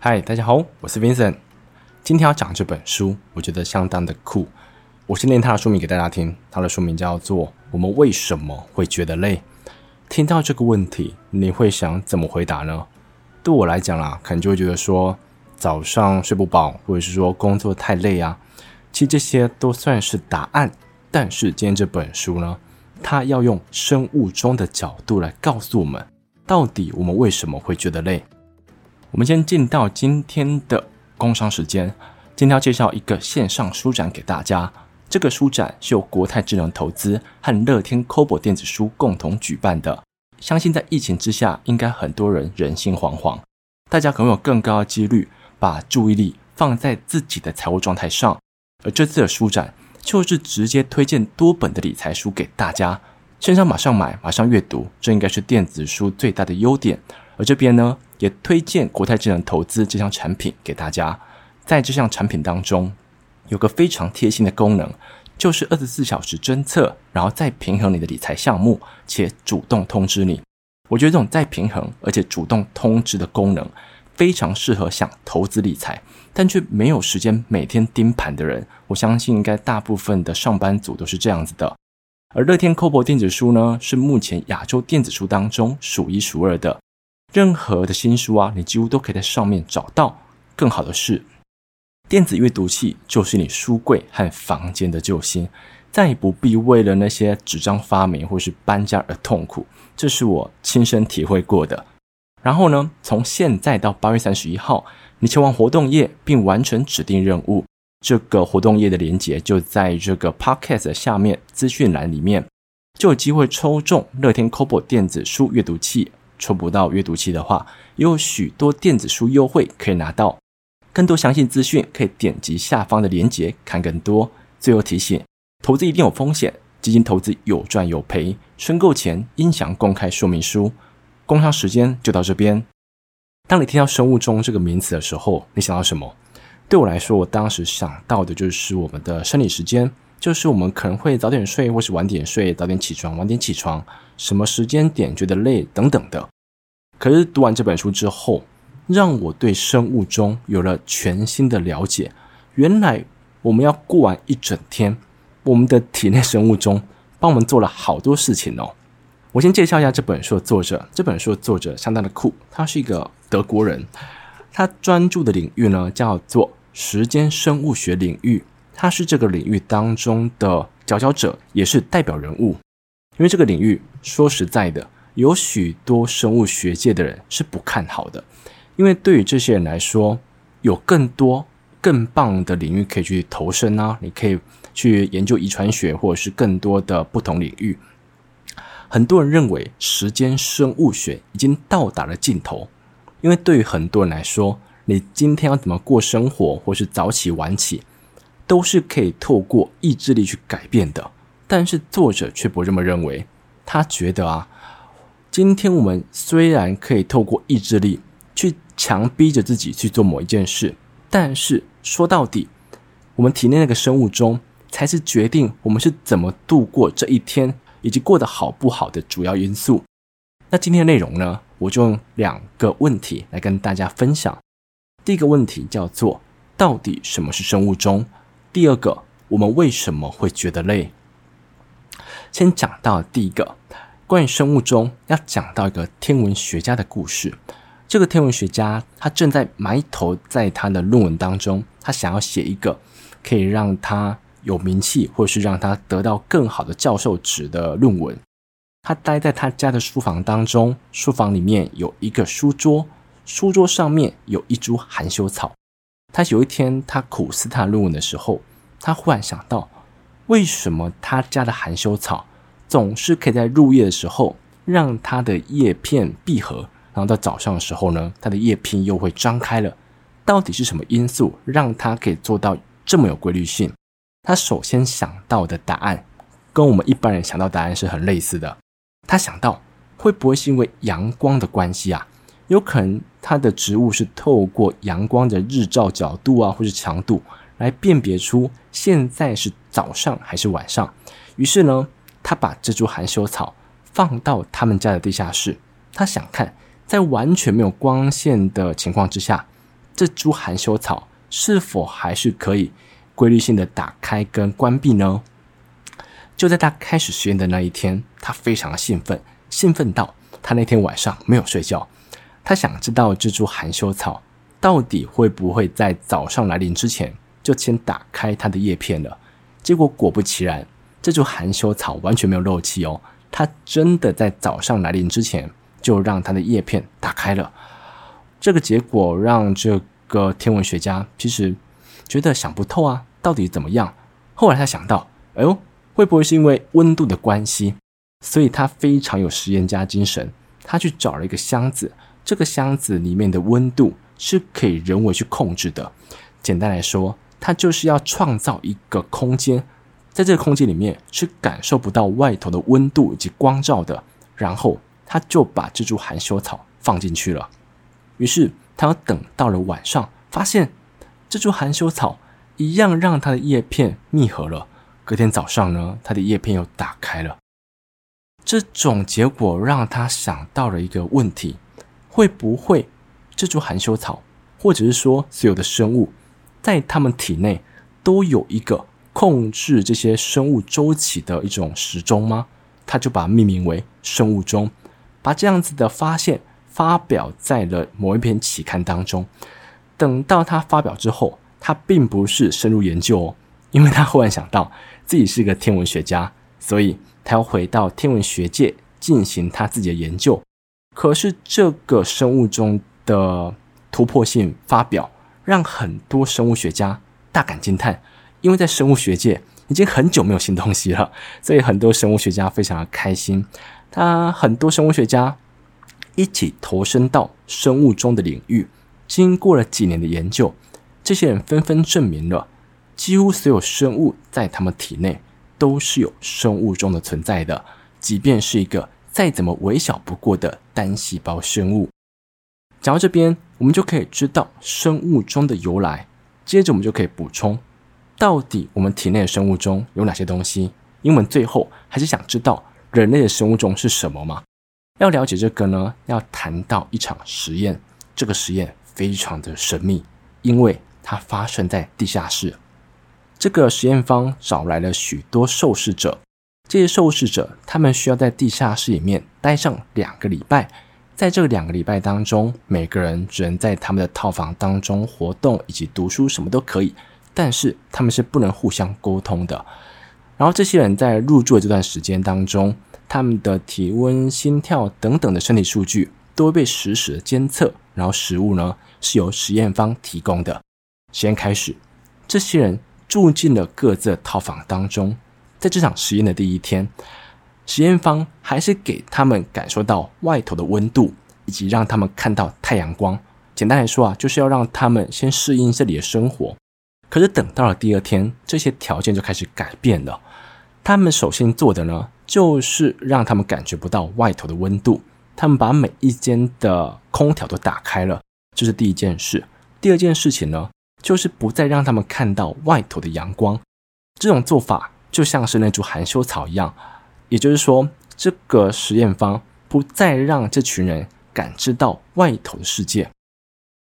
嗨，大家好，我是 Vincent。今天要讲这本书，我觉得相当的酷。我先念它的书名给大家听，它的书名叫做《我们为什么会觉得累》。听到这个问题，你会想怎么回答呢？对我来讲啦，可能就会觉得说，早上睡不饱，或者是说工作太累啊。其实这些都算是答案。但是今天这本书呢，它要用生物钟的角度来告诉我们，到底我们为什么会觉得累。我们先进到今天的工商时间，今天要介绍一个线上书展给大家。这个书展是由国泰智能投资和乐天 Kobo 电子书共同举办的。相信在疫情之下，应该很多人人心惶惶，大家可能有更高的几率把注意力放在自己的财务状态上。而这次的书展就是直接推荐多本的理财书给大家，线上马上买，马上阅读，这应该是电子书最大的优点。而这边呢，也推荐国泰智能投资这项产品给大家。在这项产品当中，有个非常贴心的功能，就是二十四小时侦测，然后再平衡你的理财项目，且主动通知你。我觉得这种再平衡而且主动通知的功能，非常适合想投资理财，但却没有时间每天盯盘的人。我相信应该大部分的上班族都是这样子的。而乐天 Kobo 电子书呢，是目前亚洲电子书当中数一数二的。任何的新书啊，你几乎都可以在上面找到。更好的是，电子阅读器就是你书柜和房间的救星，再也不必为了那些纸张发霉或是搬家而痛苦。这是我亲身体会过的。然后呢，从现在到八月三十一号，你前往活动页并完成指定任务，这个活动页的连接就在这个 Podcast 下面资讯栏里面，就有机会抽中乐天 Kobo 电子书阅读器。抽不到阅读器的话，也有许多电子书优惠可以拿到。更多详细资讯可以点击下方的链接看更多。最后提醒：投资一定有风险，基金投资有赚有赔，申购前应详公开说明书。工商时间就到这边。当你听到生物钟这个名词的时候，你想到什么？对我来说，我当时想到的就是我们的生理时间。就是我们可能会早点睡，或是晚点睡；早点起床，晚点起床。什么时间点觉得累等等的。可是读完这本书之后，让我对生物钟有了全新的了解。原来我们要过完一整天，我们的体内生物钟帮我们做了好多事情哦。我先介绍一下这本书的作者。这本书的作者相当的酷，他是一个德国人，他专注的领域呢叫做时间生物学领域。他是这个领域当中的佼佼者，也是代表人物。因为这个领域，说实在的，有许多生物学界的人是不看好的。因为对于这些人来说，有更多更棒的领域可以去投身啊，你可以去研究遗传学，或者是更多的不同领域。很多人认为时间生物学已经到达了尽头，因为对于很多人来说，你今天要怎么过生活，或是早起晚起，都是可以透过意志力去改变的，但是作者却不这么认为。他觉得啊，今天我们虽然可以透过意志力去强逼着自己去做某一件事，但是说到底，我们体内那个生物钟才是决定我们是怎么度过这一天以及过得好不好的主要因素。那今天的内容呢，我就用两个问题来跟大家分享。第一个问题叫做：到底什么是生物钟？第二个，我们为什么会觉得累？先讲到第一个，关于生物钟，要讲到一个天文学家的故事。这个天文学家他正在埋头在他的论文当中，他想要写一个可以让他有名气，或是让他得到更好的教授职的论文。他待在他家的书房当中，书房里面有一个书桌，书桌上面有一株含羞草。他有一天，他苦思他论文的时候，他忽然想到，为什么他家的含羞草总是可以在入夜的时候让它的叶片闭合，然后到早上的时候呢，它的叶片又会张开了？到底是什么因素让它可以做到这么有规律性？他首先想到的答案，跟我们一般人想到答案是很类似的。他想到，会不会是因为阳光的关系啊？有可能它的植物是透过阳光的日照角度啊，或是强度来辨别出现在是早上还是晚上。于是呢，他把这株含羞草放到他们家的地下室。他想看，在完全没有光线的情况之下，这株含羞草是否还是可以规律性的打开跟关闭呢？就在他开始实验的那一天，他非常兴奋，兴奋到他那天晚上没有睡觉。他想知道这株含羞草到底会不会在早上来临之前就先打开它的叶片了。结果果不其然，这株含羞草完全没有漏气哦，它真的在早上来临之前就让它的叶片打开了。这个结果让这个天文学家其实觉得想不透啊，到底怎么样？后来他想到，哎呦。会不会是因为温度的关系？所以他非常有实验家精神，他去找了一个箱子，这个箱子里面的温度是可以人为去控制的。简单来说，它就是要创造一个空间，在这个空间里面是感受不到外头的温度以及光照的。然后他就把这株含羞草放进去了。于是他要等到了晚上，发现这株含羞草一样让它的叶片密合了。隔天早上呢，它的叶片又打开了。这种结果让他想到了一个问题：会不会这株含羞草，或者是说所有的生物，在它们体内都有一个控制这些生物周期的一种时钟吗？他就把它命名为生物钟，把这样子的发现发表在了某一篇期刊当中。等到他发表之后，他并不是深入研究哦。因为他忽然想到自己是一个天文学家，所以他要回到天文学界进行他自己的研究。可是这个生物钟的突破性发表，让很多生物学家大感惊叹。因为在生物学界已经很久没有新东西了，所以很多生物学家非常的开心。他很多生物学家一起投身到生物钟的领域，经过了几年的研究，这些人纷纷证明了。几乎所有生物在他们体内都是有生物钟的存在的，即便是一个再怎么微小不过的单细胞生物。讲到这边，我们就可以知道生物钟的由来。接着，我们就可以补充，到底我们体内的生物钟有哪些东西？因为最后还是想知道人类的生物钟是什么嘛？要了解这个呢，要谈到一场实验。这个实验非常的神秘，因为它发生在地下室。这个实验方找来了许多受试者，这些受试者他们需要在地下室里面待上两个礼拜，在这两个礼拜当中，每个人只能在他们的套房当中活动以及读书，什么都可以，但是他们是不能互相沟通的。然后这些人在入住的这段时间当中，他们的体温、心跳等等的身体数据都会被实时的监测，然后食物呢是由实验方提供的。实验开始，这些人。住进了各自的套房当中，在这场实验的第一天，实验方还是给他们感受到外头的温度，以及让他们看到太阳光。简单来说啊，就是要让他们先适应这里的生活。可是等到了第二天，这些条件就开始改变了。他们首先做的呢，就是让他们感觉不到外头的温度。他们把每一间的空调都打开了，这是第一件事。第二件事情呢，就是不再让他们看到外头的阳光，这种做法就像是那株含羞草一样，也就是说，这个实验方不再让这群人感知到外头的世界。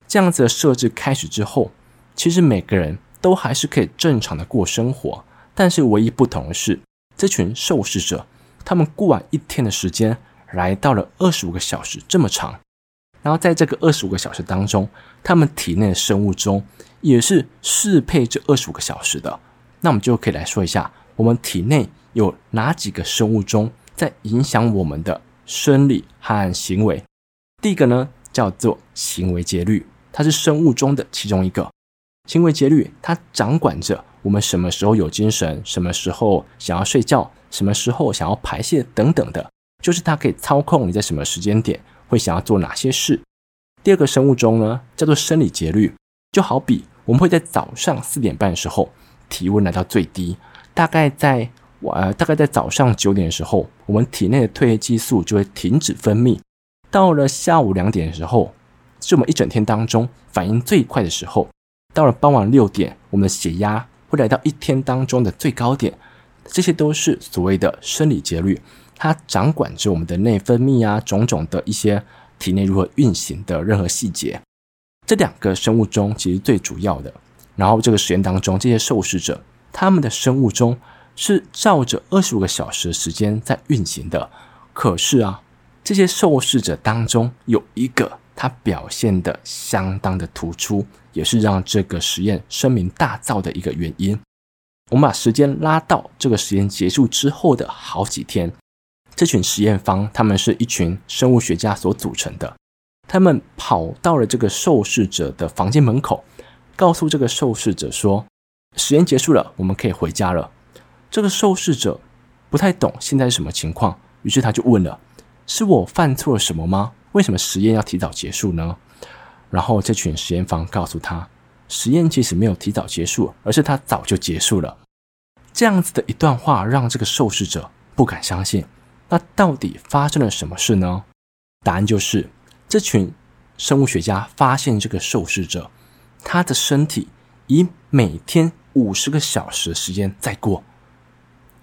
这样子的设置开始之后，其实每个人都还是可以正常的过生活，但是唯一不同的是，这群受试者他们过完一天的时间，来到了二十五个小时这么长，然后在这个二十五个小时当中，他们体内的生物钟。也是适配这二十五个小时的，那我们就可以来说一下，我们体内有哪几个生物钟在影响我们的生理和行为。第一个呢，叫做行为节律，它是生物钟的其中一个。行为节律它掌管着我们什么时候有精神，什么时候想要睡觉，什么时候想要排泄等等的，就是它可以操控你在什么时间点会想要做哪些事。第二个生物钟呢，叫做生理节律，就好比。我们会在早上四点半的时候，体温来到最低，大概在呃，大概在早上九点的时候，我们体内的褪黑激素就会停止分泌。到了下午两点的时候，是我们一整天当中反应最快的时候。到了傍晚六点，我们的血压会来到一天当中的最高点。这些都是所谓的生理节律，它掌管着我们的内分泌啊，种种的一些体内如何运行的任何细节。这两个生物钟其实最主要的。然后这个实验当中，这些受试者他们的生物钟是照着二十五个小时的时间在运行的。可是啊，这些受试者当中有一个，他表现得相当的突出，也是让这个实验声名大噪的一个原因。我们把时间拉到这个实验结束之后的好几天，这群实验方他们是一群生物学家所组成的，他们跑到了这个受试者的房间门口，告诉这个受试者说：“实验结束了，我们可以回家了。”这个受试者不太懂现在是什么情况，于是他就问了：“是我犯错了什么吗？为什么实验要提早结束呢？”然后这群实验方告诉他。实验其实没有提早结束，而是它早就结束了。这样子的一段话让这个受试者不敢相信。那到底发生了什么事呢？答案就是，这群生物学家发现这个受试者，他的身体以每天五十个小时的时间在过。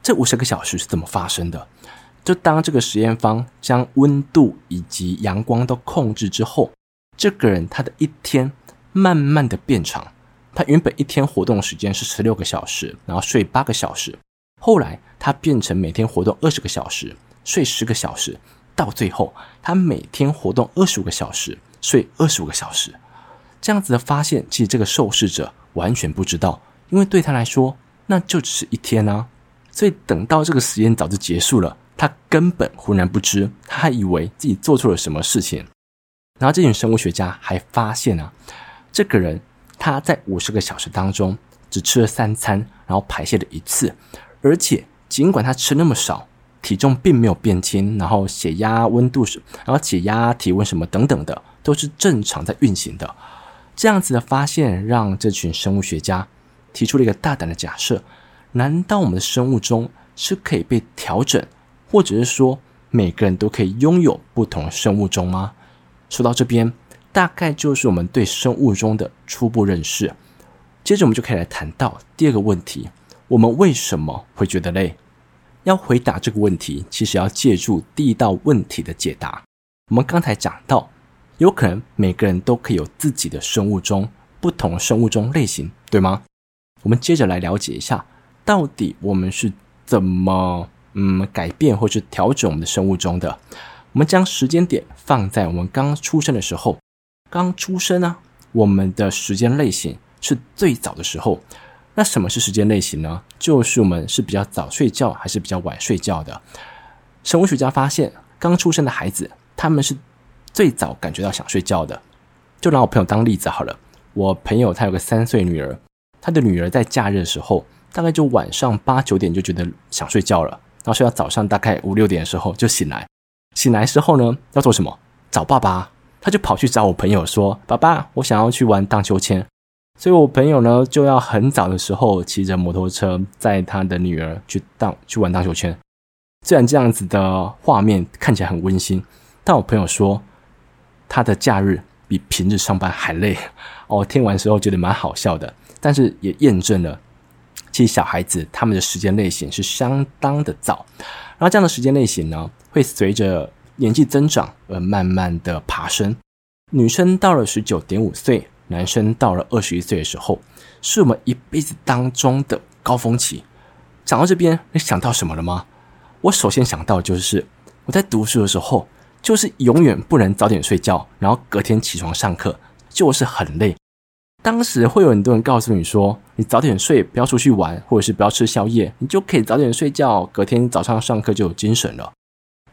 这五十个小时是怎么发生的？就当这个实验方将温度以及阳光都控制之后，这个人他的一天。慢慢的变长，他原本一天活动时间是十六个小时，然后睡八个小时，后来他变成每天活动二十个小时，睡十个小时，到最后他每天活动二十五个小时，睡二十五个小时。这样子的发现，其实这个受试者完全不知道，因为对他来说那就只是一天啊。所以等到这个实验早就结束了，他根本浑然不知，他还以为自己做错了什么事情。然后这群生物学家还发现啊。这个人他在五十个小时当中只吃了三餐，然后排泄了一次，而且尽管他吃那么少，体重并没有变轻，然后血压、温度是，然后血压、体温什么等等的都是正常在运行的。这样子的发现让这群生物学家提出了一个大胆的假设：难道我们的生物钟是可以被调整，或者是说每个人都可以拥有不同生物钟吗？说到这边。大概就是我们对生物钟的初步认识。接着，我们就可以来谈到第二个问题：我们为什么会觉得累？要回答这个问题，其实要借助第一道问题的解答。我们刚才讲到，有可能每个人都可以有自己的生物钟，不同生物钟类型，对吗？我们接着来了解一下，到底我们是怎么嗯改变或是调整我们的生物钟的。我们将时间点放在我们刚出生的时候。刚出生啊，我们的时间类型是最早的时候。那什么是时间类型呢？就是我们是比较早睡觉还是比较晚睡觉的。生物学家发现，刚出生的孩子他们是最早感觉到想睡觉的。就拿我朋友当例子好了，我朋友他有个三岁女儿，他的女儿在假日的时候，大概就晚上八九点就觉得想睡觉了，然后睡到早上大概五六点的时候就醒来。醒来时候呢，要做什么？找爸爸。他就跑去找我朋友说：“爸爸，我想要去玩荡秋千。”所以，我朋友呢就要很早的时候骑着摩托车载他的女儿去荡去玩荡秋千。虽然这样子的画面看起来很温馨，但我朋友说他的假日比平日上班还累。哦，听完时候觉得蛮好笑的，但是也验证了，其实小孩子他们的时间类型是相当的早。然后这样的时间类型呢，会随着年纪增长而慢慢的爬升，女生到了十九点五岁，男生到了二十一岁的时候，是我们一辈子当中的高峰期。讲到这边，你想到什么了吗？我首先想到就是我在读书的时候，就是永远不能早点睡觉，然后隔天起床上课就是很累。当时会有很多人告诉你说，你早点睡，不要出去玩，或者是不要吃宵夜，你就可以早点睡觉，隔天早上上课就有精神了。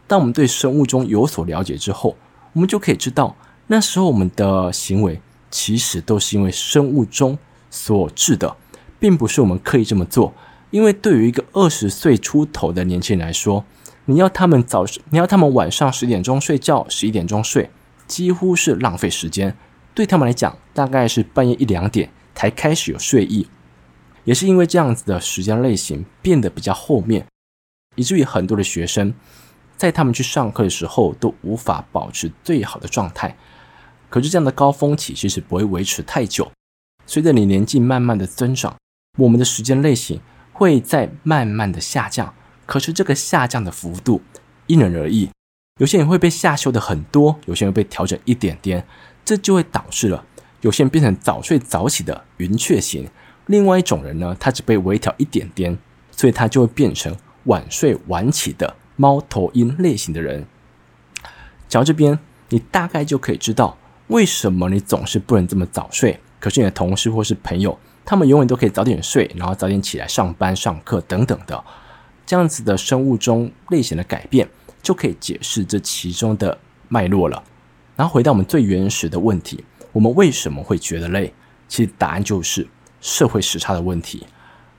当我们对生物钟有所了解之后，我们就可以知道，那时候我们的行为其实都是因为生物钟所致的，并不是我们刻意这么做。因为对于一个二十岁出头的年轻人来说，你要他们早，你要他们晚上十点钟睡觉，十一点钟睡，几乎是浪费时间。对他们来讲，大概是半夜一两点才开始有睡意。也是因为这样子的时间类型变得比较后面，以至于很多的学生。在他们去上课的时候，都无法保持最好的状态。可是这样的高峰期其实不会维持太久。随着你年纪慢慢的增长，我们的时间类型会在慢慢的下降。可是这个下降的幅度因人而异，有些人会被下修的很多，有些人被调整一点点，这就会导致了有些人变成早睡早起的云雀型，另外一种人呢，他只被微调一点点，所以他就会变成晚睡晚起的猫头鹰类型的人。讲这边，你大概就可以知道为什么你总是不能这么早睡，可是你的同事或是朋友，他们永远都可以早点睡，然后早点起来上班、上课等等的。这样子的生物钟类型的改变，就可以解释这其中的脉络了。然后回到我们最原始的问题。我们为什么会觉得累？其实答案就是社会时差的问题。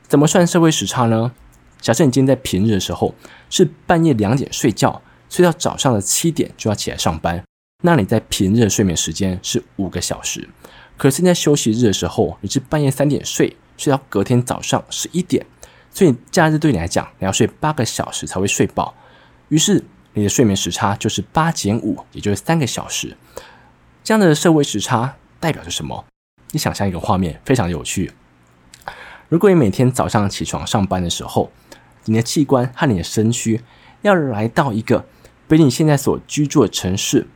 怎么算社会时差呢？假设你今天在平日的时候是半夜两点睡觉，睡到早上的七点就要起来上班，那你在平日的睡眠时间是五个小时。可是，在休息日的时候，你是半夜三点睡，睡到隔天早上十一点，所以假日对你来讲，你要睡八个小时才会睡饱。于是，你的睡眠时差就是八减五，也就是三个小时。这样的社会时差代表着什么？你想象一个画面，非常有趣。如果你每天早上起床上班的时候，你的器官和你的身躯要来到一个比你现在所居住的城市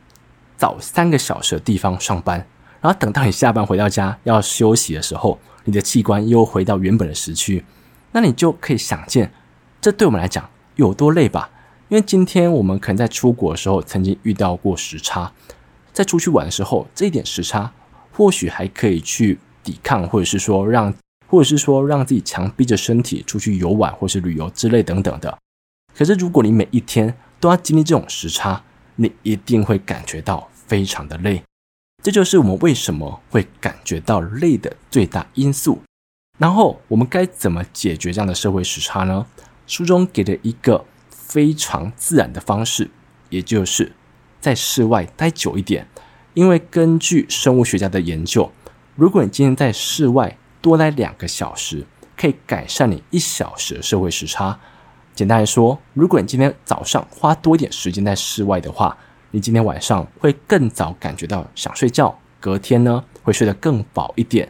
早三个小时的地方上班，然后等到你下班回到家要休息的时候，你的器官又回到原本的时区，那你就可以想见，这对我们来讲有多累吧？因为今天我们可能在出国的时候曾经遇到过时差。在出去玩的时候，这一点时差或许还可以去抵抗，或者是说让，或者是说让自己强逼着身体出去游玩或是旅游之类等等的。可是如果你每一天都要经历这种时差，你一定会感觉到非常的累。这就是我们为什么会感觉到累的最大因素。然后我们该怎么解决这样的社会时差呢？书中给了一个非常自然的方式，也就是。在室外待久一点，因为根据生物学家的研究，如果你今天在室外多待两个小时，可以改善你一小时的社会时差。简单来说，如果你今天早上花多一点时间在室外的话，你今天晚上会更早感觉到想睡觉，隔天呢会睡得更饱一点。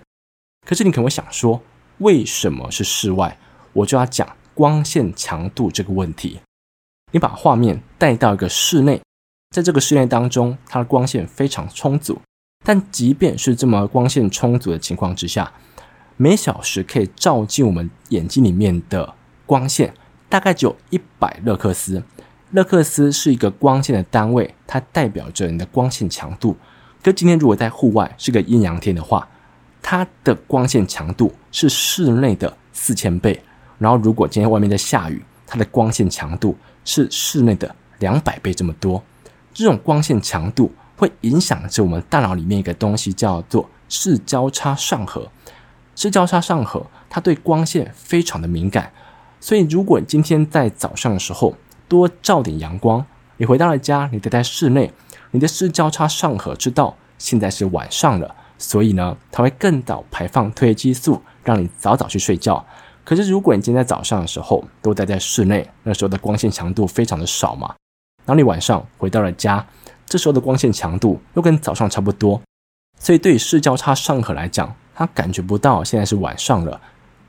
可是你可能会想说，为什么是室外？我就要讲光线强度这个问题。你把画面带到一个室内。在这个室内当中，它的光线非常充足，但即便是这么光线充足的情况之下，每小时可以照进我们眼睛里面的光线大概只有一百勒克斯。勒克斯是一个光线的单位，它代表着你的光线强度。可今天如果在户外是个艳阳天的话，它的光线强度是室内的四千倍。然后如果今天外面在下雨，它的光线强度是室内的两百倍这么多。这种光线强度会影响着我们大脑里面一个东西，叫做视交叉上核。视交叉上核它对光线非常的敏感，所以如果你今天在早上的时候多照点阳光，你回到了家，你待在室内，你的视交叉上核知道现在是晚上了，所以呢，它会更早排放褪黑激素，让你早早去睡觉。可是如果你今天在早上的时候都待在室内，那时候的光线强度非常的少嘛。当你晚上回到了家，这时候的光线强度又跟早上差不多，所以对于视交叉上核来讲，它感觉不到现在是晚上了，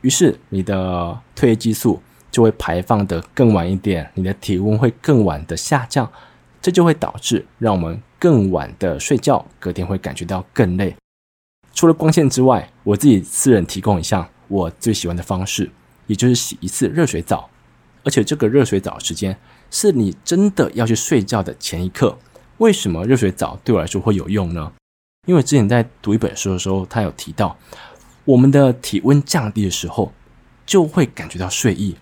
于是你的褪黑激素就会排放得更晚一点，你的体温会更晚的下降，这就会导致让我们更晚的睡觉，隔天会感觉到更累。除了光线之外，我自己私人提供一项我最喜欢的方式，也就是洗一次热水澡，而且这个热水澡时间。是你真的要去睡觉的前一刻。为什么热水澡对我来说会有用呢？因为之前在读一本书的时候，他有提到，我们的体温降低的时候，就会感觉到睡意。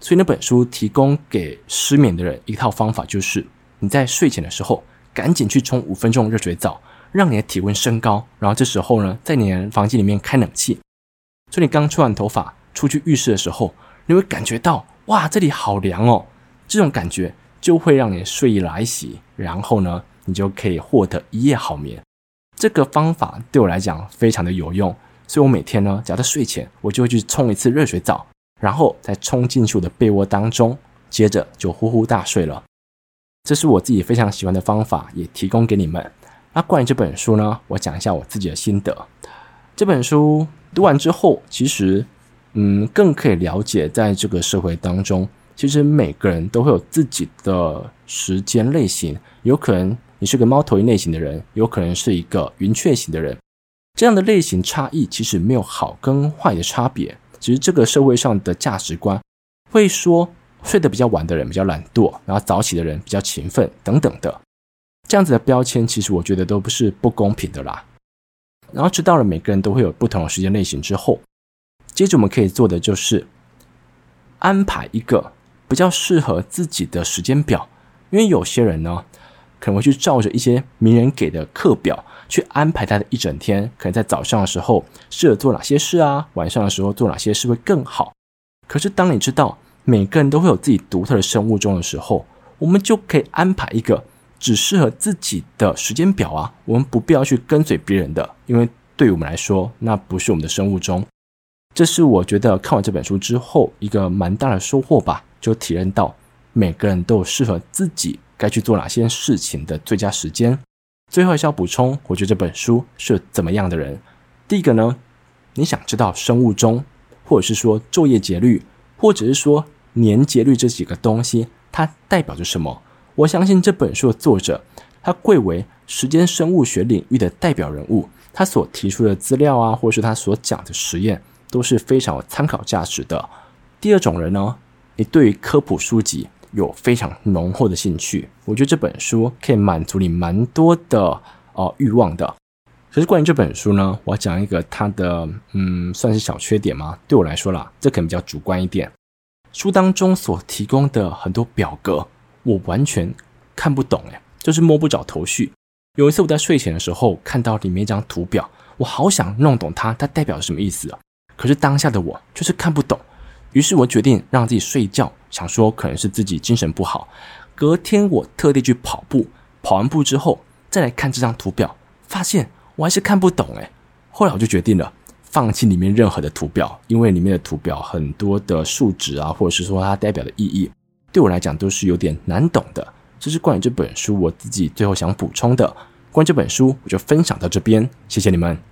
所以那本书提供给失眠的人一套方法，就是你在睡前的时候，赶紧去冲五分钟热水澡，让你的体温升高。然后这时候呢，在你的房间里面开冷气。所以你刚吹完头发出去浴室的时候，你会感觉到哇，这里好凉哦。这种感觉就会让你睡意来袭，然后呢，你就可以获得一夜好眠。这个方法对我来讲非常的有用，所以我每天呢，只要在睡前，我就会去冲一次热水澡，然后再冲进去我的被窝当中，接着就呼呼大睡了。这是我自己非常喜欢的方法，也提供给你们。那关于这本书呢，我讲一下我自己的心得。这本书读完之后，其实，嗯，更可以了解在这个社会当中。其实每个人都会有自己的时间类型，有可能你是个猫头鹰类型的人，有可能是一个云雀型的人。这样的类型差异其实没有好跟坏的差别，只是这个社会上的价值观会说睡得比较晚的人比较懒惰，然后早起的人比较勤奋等等的，这样子的标签其实我觉得都不是不公平的啦。然后知道了每个人都会有不同的时间类型之后，接着我们可以做的就是安排一个比较适合自己的时间表，因为有些人呢。可能会去照着一些名人给的课表去安排他的一整天，可能在早上的时候适合做哪些事啊，晚上的时候做哪些事会更好。可是当你知道每个人都会有自己独特的生物钟的时候，我们就可以安排一个只适合自己的时间表啊，我们不必要去跟随别人的，因为对于我们来说，那不是我们的生物钟。这是我觉得看完这本书之后一个蛮大的收获吧，就体验到每个人都有适合自己。该去做哪些事情的最佳时间？最后还是要补充，我觉得这本书是怎么样的人？第一个呢，你想知道生物钟，或者是说昼夜节律，或者是说年节律这几个东西，它代表着什么？我相信这本书的作者，他贵为时间生物学领域的代表人物，他所提出的资料啊，或者是他所讲的实验，都是非常有参考价值的。第二种人呢，你对于科普书籍，有非常浓厚的兴趣，我觉得这本书可以满足你蛮多的呃欲望的。可是关于这本书呢，我要讲一个它的嗯，算是小缺点吗？对我来说啦，这可能比较主观一点。书当中所提供的很多表格，我完全看不懂，诶，就是摸不着头绪。有一次我在睡前的时候看到里面一张图表，我好想弄懂它，它代表什么意思啊？可是当下的我就是看不懂。于是我决定让自己睡觉，想说可能是自己精神不好。隔天我特地去跑步，跑完步之后再来看这张图表，发现我还是看不懂诶。后来我就决定了放弃里面任何的图表，因为里面的图表很多的数值啊，或者是说它代表的意义，对我来讲都是有点难懂的。这是关于这本书我自己最后想补充的。关于这本书，我就分享到这边，谢谢你们。